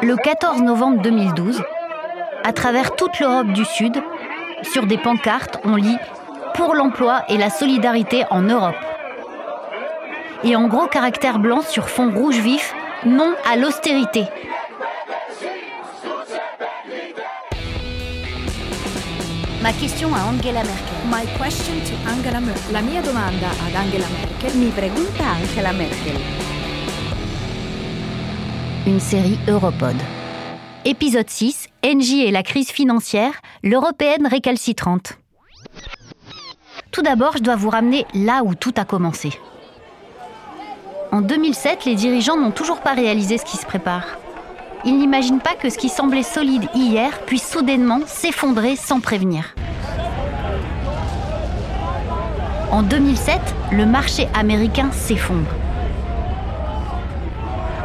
Le 14 novembre 2012, à travers toute l'Europe du Sud, sur des pancartes, on lit Pour l'emploi et la solidarité en Europe. Et en gros caractères blancs sur fond rouge vif, non à l'austérité. Question à Angela Merkel. My question to Angela Merkel. La mia domanda ad Angela Merkel. Mi pregunta Angela Merkel. Une série Europod. Épisode 6, NJ et la crise financière, l'européenne récalcitrante. Tout d'abord, je dois vous ramener là où tout a commencé. En 2007, les dirigeants n'ont toujours pas réalisé ce qui se prépare. Ils n'imaginent pas que ce qui semblait solide hier puisse soudainement s'effondrer sans prévenir. En 2007, le marché américain s'effondre.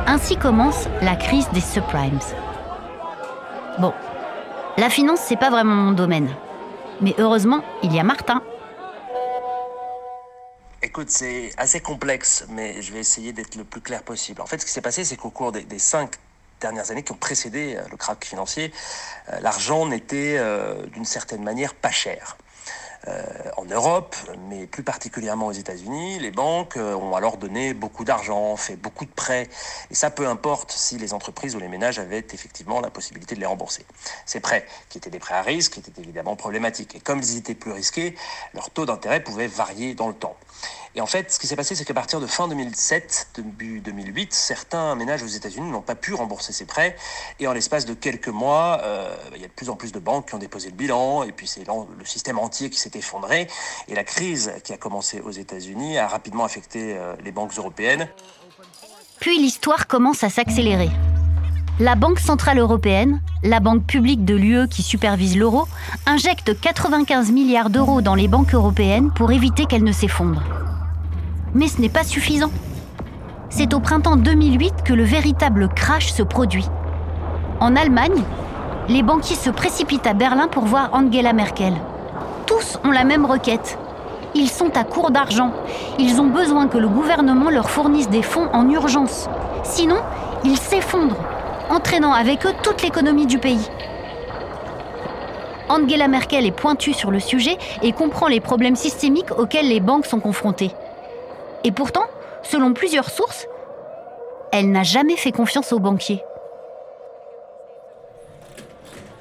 Ainsi commence la crise des subprimes. Bon, la finance, c'est pas vraiment mon domaine. Mais heureusement, il y a Martin. Écoute, c'est assez complexe, mais je vais essayer d'être le plus clair possible. En fait, ce qui s'est passé, c'est qu'au cours des cinq dernières années qui ont précédé euh, le krach financier, euh, l'argent n'était euh, d'une certaine manière pas cher. En Europe, mais plus particulièrement aux États-Unis, les banques ont alors donné beaucoup d'argent, fait beaucoup de prêts, et ça peu importe si les entreprises ou les ménages avaient effectivement la possibilité de les rembourser. Ces prêts, qui étaient des prêts à risque, étaient évidemment problématiques, et comme ils étaient plus risqués, leur taux d'intérêt pouvait varier dans le temps. Et en fait, ce qui s'est passé, c'est qu'à partir de fin 2007, début 2008, certains ménages aux États-Unis n'ont pas pu rembourser ces prêts. Et en l'espace de quelques mois, euh, il y a de plus en plus de banques qui ont déposé le bilan. Et puis c'est le système entier qui s'est effondré. Et la crise qui a commencé aux États-Unis a rapidement affecté euh, les banques européennes. Puis l'histoire commence à s'accélérer. La Banque Centrale Européenne, la banque publique de l'UE qui supervise l'euro, injecte 95 milliards d'euros dans les banques européennes pour éviter qu'elles ne s'effondrent. Mais ce n'est pas suffisant. C'est au printemps 2008 que le véritable crash se produit. En Allemagne, les banquiers se précipitent à Berlin pour voir Angela Merkel. Tous ont la même requête. Ils sont à court d'argent. Ils ont besoin que le gouvernement leur fournisse des fonds en urgence. Sinon, ils s'effondrent, entraînant avec eux toute l'économie du pays. Angela Merkel est pointue sur le sujet et comprend les problèmes systémiques auxquels les banques sont confrontées. Et pourtant, selon plusieurs sources, elle n'a jamais fait confiance aux banquiers.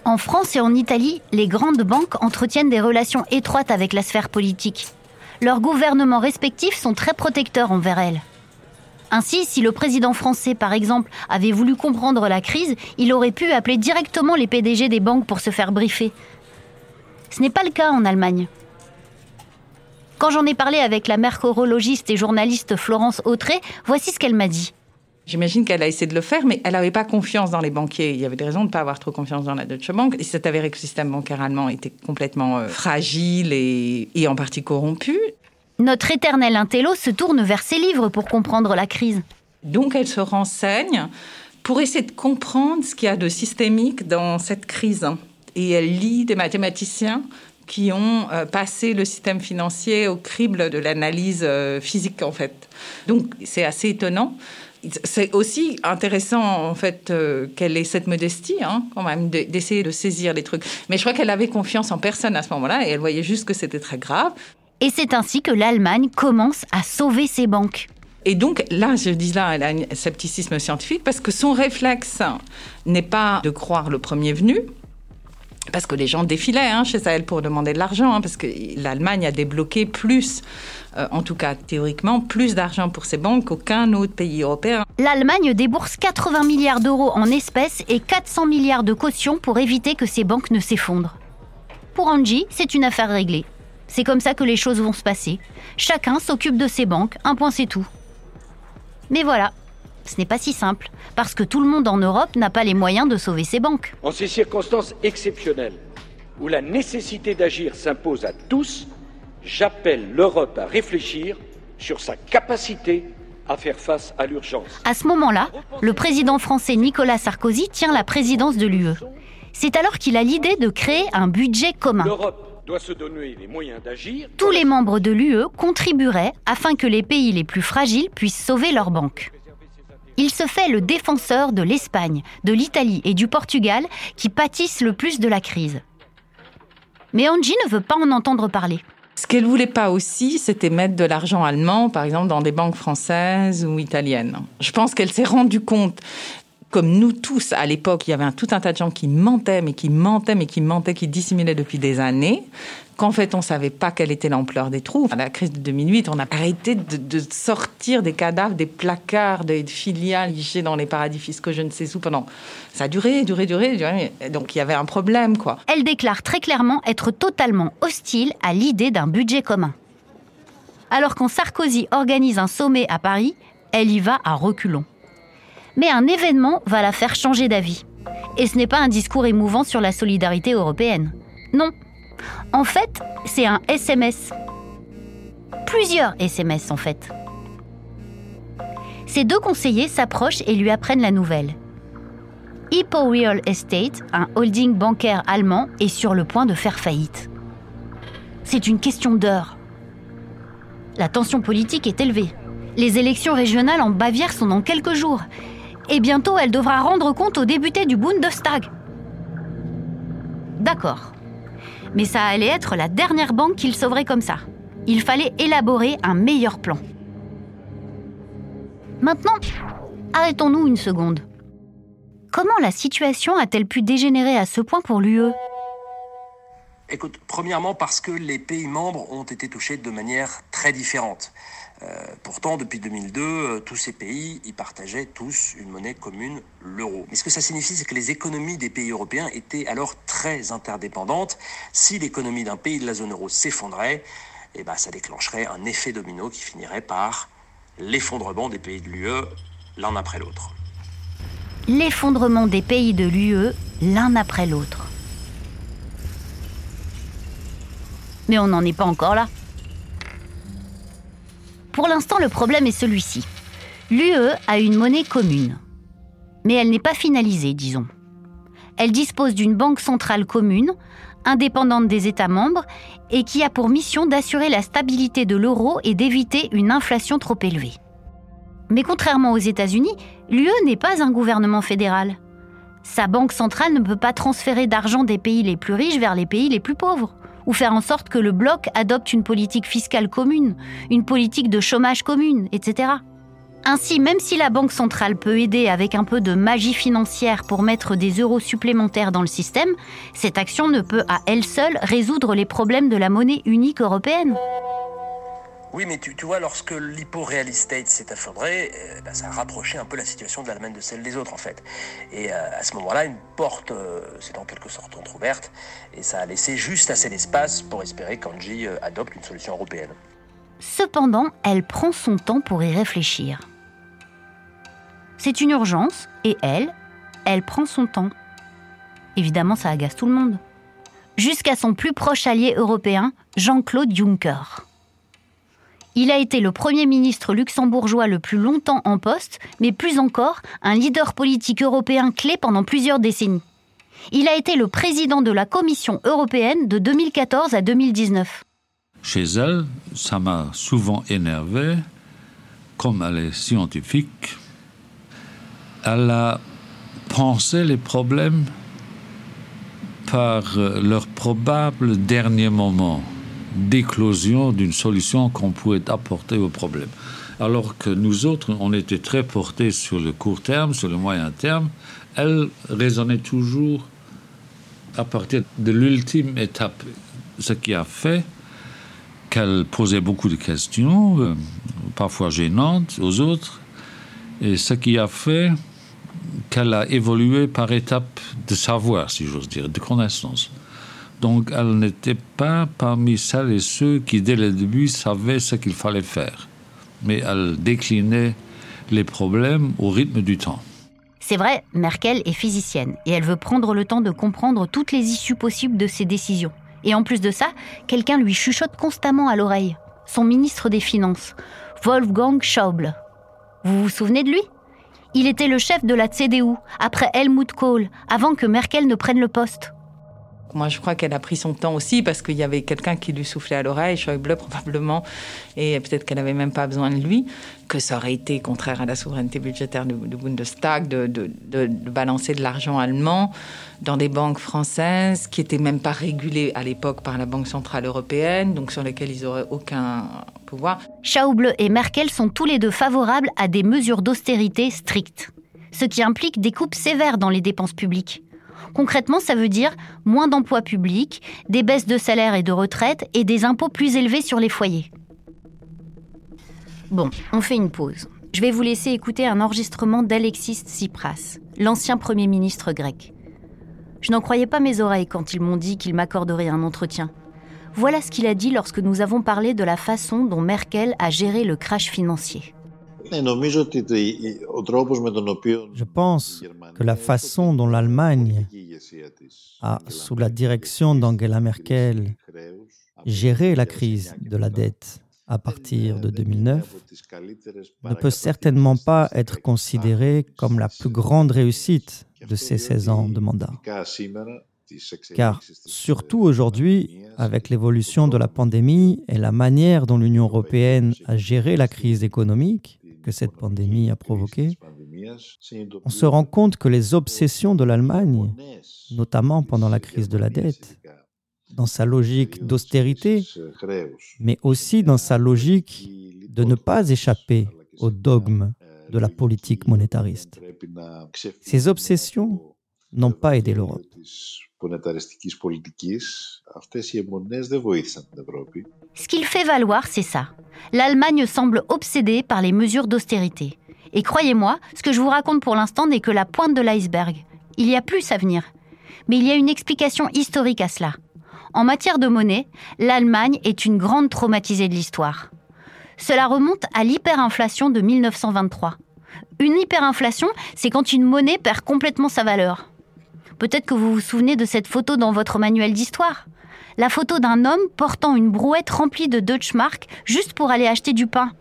En France et en Italie, les grandes banques entretiennent des relations étroites avec la sphère politique. Leurs gouvernements respectifs sont très protecteurs envers elles. Ainsi, si le président français, par exemple, avait voulu comprendre la crise, il aurait pu appeler directement les PDG des banques pour se faire briefer. Ce n'est pas le cas en Allemagne. Quand j'en ai parlé avec la mercurologiste et journaliste Florence Autré, voici ce qu'elle m'a dit. J'imagine qu'elle a essayé de le faire, mais elle n'avait pas confiance dans les banquiers. Il y avait des raisons de ne pas avoir trop confiance dans la Deutsche Bank. Il s'est avéré que le système bancaire allemand était complètement euh, fragile et, et en partie corrompu. Notre éternel intello se tourne vers ses livres pour comprendre la crise. Donc elle se renseigne pour essayer de comprendre ce qu'il y a de systémique dans cette crise. Et elle lit des mathématiciens qui ont euh, passé le système financier au crible de l'analyse euh, physique, en fait. Donc c'est assez étonnant. C'est aussi intéressant, en fait, euh, qu'elle ait cette modestie, hein, quand même, d'essayer de saisir les trucs. Mais je crois qu'elle avait confiance en personne à ce moment-là et elle voyait juste que c'était très grave. Et c'est ainsi que l'Allemagne commence à sauver ses banques. Et donc là, je dis là, elle a un scepticisme scientifique parce que son réflexe n'est pas de croire le premier venu, parce que les gens défilaient hein, chez elle pour demander de l'argent, hein, parce que l'Allemagne a débloqué plus, euh, en tout cas théoriquement, plus d'argent pour ses banques qu'aucun autre pays européen. L'Allemagne débourse 80 milliards d'euros en espèces et 400 milliards de cautions pour éviter que ses banques ne s'effondrent. Pour Angie, c'est une affaire réglée. C'est comme ça que les choses vont se passer. Chacun s'occupe de ses banques, un point c'est tout. Mais voilà, ce n'est pas si simple, parce que tout le monde en Europe n'a pas les moyens de sauver ses banques. En ces circonstances exceptionnelles, où la nécessité d'agir s'impose à tous, j'appelle l'Europe à réfléchir sur sa capacité à faire face à l'urgence. À ce moment-là, le président français Nicolas Sarkozy tient la présidence de l'UE. C'est alors qu'il a l'idée de créer un budget commun. L'Europe doit se donner les moyens d'agir. Tous les membres de l'UE contribueraient afin que les pays les plus fragiles puissent sauver leurs banques. Il se fait le défenseur de l'Espagne, de l'Italie et du Portugal qui pâtissent le plus de la crise. Mais Angie ne veut pas en entendre parler. Ce qu'elle voulait pas aussi, c'était mettre de l'argent allemand, par exemple, dans des banques françaises ou italiennes. Je pense qu'elle s'est rendue compte comme nous tous à l'époque, il y avait un, tout un tas de gens qui mentaient, mais qui mentaient, mais qui mentaient, qui dissimulaient depuis des années, qu'en fait on ne savait pas quelle était l'ampleur des trous. À la crise de 2008, on a arrêté de, sortir des cadavres, des placards, des filiales lichées dans les paradis fiscaux, je ne sais où, pendant... Ça a duré, duré, duré, duré. Donc il y avait un problème, quoi. Elle déclare très clairement être totalement hostile à l'idée d'un budget commun. Alors quand Sarkozy organise un sommet à Paris, elle y va à reculons mais un événement va la faire changer d'avis. Et ce n'est pas un discours émouvant sur la solidarité européenne. Non. En fait, c'est un SMS. Plusieurs SMS en fait. Ces deux conseillers s'approchent et lui apprennent la nouvelle. Hippo Real Estate, un holding bancaire allemand, est sur le point de faire faillite. C'est une question d'heure. La tension politique est élevée. Les élections régionales en Bavière sont dans quelques jours et bientôt elle devra rendre compte aux députés du Bundestag. D'accord. Mais ça allait être la dernière banque qu'il sauverait comme ça. Il fallait élaborer un meilleur plan. Maintenant, arrêtons-nous une seconde. Comment la situation a-t-elle pu dégénérer à ce point pour l'UE Écoute, premièrement parce que les pays membres ont été touchés de manière très différente. Euh, pourtant, depuis 2002, euh, tous ces pays y partageaient tous une monnaie commune, l'euro. Mais ce que ça signifie, c'est que les économies des pays européens étaient alors très interdépendantes. Si l'économie d'un pays de la zone euro s'effondrait, eh ben, ça déclencherait un effet domino qui finirait par l'effondrement des pays de l'UE l'un après l'autre. L'effondrement des pays de l'UE l'un après l'autre. Mais on n'en est pas encore là. Pour l'instant, le problème est celui-ci. L'UE a une monnaie commune. Mais elle n'est pas finalisée, disons. Elle dispose d'une banque centrale commune, indépendante des États membres, et qui a pour mission d'assurer la stabilité de l'euro et d'éviter une inflation trop élevée. Mais contrairement aux États-Unis, l'UE n'est pas un gouvernement fédéral. Sa banque centrale ne peut pas transférer d'argent des pays les plus riches vers les pays les plus pauvres ou faire en sorte que le bloc adopte une politique fiscale commune, une politique de chômage commune, etc. Ainsi, même si la Banque centrale peut aider avec un peu de magie financière pour mettre des euros supplémentaires dans le système, cette action ne peut à elle seule résoudre les problèmes de la monnaie unique européenne. Oui, mais tu, vois, lorsque l'hypo real estate s'est effondré, euh, bah, ça a rapproché un peu la situation de l'Allemagne de celle des autres, en fait. Et euh, à ce moment-là, une porte euh, s'est en quelque sorte entrouverte, et ça a laissé juste assez d'espace pour espérer qu'Angie adopte une solution européenne. Cependant, elle prend son temps pour y réfléchir. C'est une urgence et elle, elle prend son temps. Évidemment, ça agace tout le monde. Jusqu'à son plus proche allié européen, Jean-Claude Juncker. Il a été le Premier ministre luxembourgeois le plus longtemps en poste, mais plus encore, un leader politique européen clé pendant plusieurs décennies. Il a été le président de la Commission européenne de 2014 à 2019. Chez elle, ça m'a souvent énervé, comme elle est scientifique, elle a pensé les problèmes par leur probable dernier moment d'éclosion d'une solution qu'on pouvait apporter au problème. Alors que nous autres, on était très portés sur le court terme, sur le moyen terme, elle raisonnait toujours à partir de l'ultime étape, ce qui a fait qu'elle posait beaucoup de questions, euh, parfois gênantes aux autres, et ce qui a fait qu'elle a évolué par étapes de savoir, si j'ose dire, de connaissance. Donc elle n'était pas parmi celles et ceux qui, dès le début, savaient ce qu'il fallait faire. Mais elle déclinait les problèmes au rythme du temps. C'est vrai, Merkel est physicienne et elle veut prendre le temps de comprendre toutes les issues possibles de ses décisions. Et en plus de ça, quelqu'un lui chuchote constamment à l'oreille. Son ministre des Finances, Wolfgang Schauble. Vous vous souvenez de lui? Il était le chef de la CDU, après Helmut Kohl, avant que Merkel ne prenne le poste. Moi, je crois qu'elle a pris son temps aussi parce qu'il y avait quelqu'un qui lui soufflait à l'oreille, Schäuble probablement, et peut-être qu'elle n'avait même pas besoin de lui, que ça aurait été contraire à la souveraineté budgétaire du, Bundestag de, balancer de l'argent allemand dans des banques françaises qui n'étaient même pas régulées à l'époque par la Banque Centrale Européenne, donc sur lesquelles ils n'auraient aucun pouvoir. Schäuble et Merkel sont tous les deux favorables à des mesures d'austérité strictes, ce qui implique des coupes sévères dans les dépenses publiques. Concrètement, ça veut dire moins d'emplois publics, des baisses de salaire et de retraite et des impôts plus élevés sur les foyers. Bon, on fait une pause. Je vais vous laisser écouter un enregistrement d'Alexis Tsipras, l'ancien Premier ministre grec. Je n'en croyais pas mes oreilles quand ils m'ont dit qu'ils m'accorderaient un entretien. Voilà ce qu'il a dit lorsque nous avons parlé de la façon dont Merkel a géré le crash financier. Je pense que la façon dont l'Allemagne a, sous la direction d'Angela Merkel, géré la crise de la dette à partir de 2009 ne peut certainement pas être considérée comme la plus grande réussite de ces 16 ans de mandat. Car surtout aujourd'hui, avec l'évolution de la pandémie et la manière dont l'Union européenne a géré la crise économique, que cette pandémie a provoqué, on se rend compte que les obsessions de l'Allemagne, notamment pendant la crise de la dette, dans sa logique d'austérité, mais aussi dans sa logique de ne pas échapper au dogme de la politique monétariste. Ces obsessions n'ont pas aidé l'Europe. Ce qu'il fait valoir, c'est ça. L'Allemagne semble obsédée par les mesures d'austérité. Et croyez-moi, ce que je vous raconte pour l'instant n'est que la pointe de l'iceberg. Il y a plus à venir. Mais il y a une explication historique à cela. En matière de monnaie, l'Allemagne est une grande traumatisée de l'histoire. Cela remonte à l'hyperinflation de 1923. Une hyperinflation, c'est quand une monnaie perd complètement sa valeur. Peut-être que vous vous souvenez de cette photo dans votre manuel d'histoire. La photo d'un homme portant une brouette remplie de Deutschmark juste pour aller acheter du pain.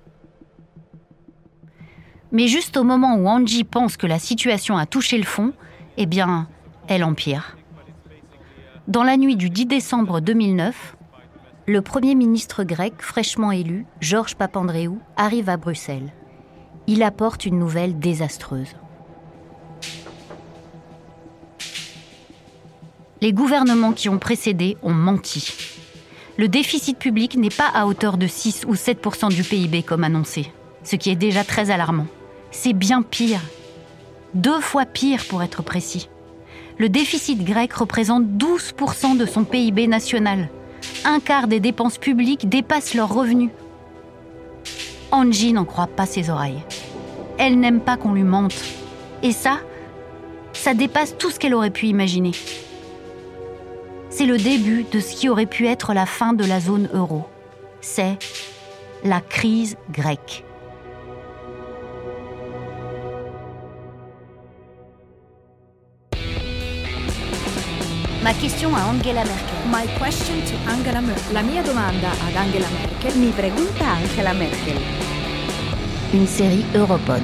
Mais juste au moment où Angie pense que la situation a touché le fond, eh bien, elle empire. Dans la nuit du 10 décembre 2009, le Premier ministre grec fraîchement élu, Georges Papandréou, arrive à Bruxelles. Il apporte une nouvelle désastreuse. Les gouvernements qui ont précédé ont menti. Le déficit public n'est pas à hauteur de 6 ou 7% du PIB comme annoncé, ce qui est déjà très alarmant. C'est bien pire. Deux fois pire pour être précis. Le déficit grec représente 12% de son PIB national. Un quart des dépenses publiques dépassent leurs revenus. Angie n'en croit pas ses oreilles. Elle n'aime pas qu'on lui mente. Et ça, ça dépasse tout ce qu'elle aurait pu imaginer c'est le début de ce qui aurait pu être la fin de la zone euro. C'est la crise grecque. Ma question à Angela Merkel. La mia domanda ad Angela Merkel. Mi pregunta Angela Merkel. Une série Europod.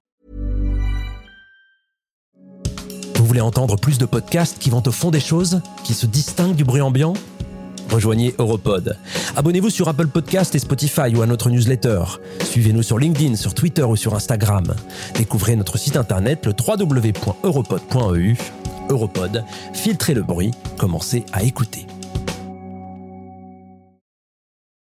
Voulez entendre plus de podcasts qui vont au fond des choses, qui se distinguent du bruit ambiant Rejoignez Europod. Abonnez-vous sur Apple Podcast et Spotify ou à notre newsletter. Suivez-nous sur LinkedIn, sur Twitter ou sur Instagram. Découvrez notre site internet le www.europod.eu. Europod, filtrez le bruit, commencez à écouter.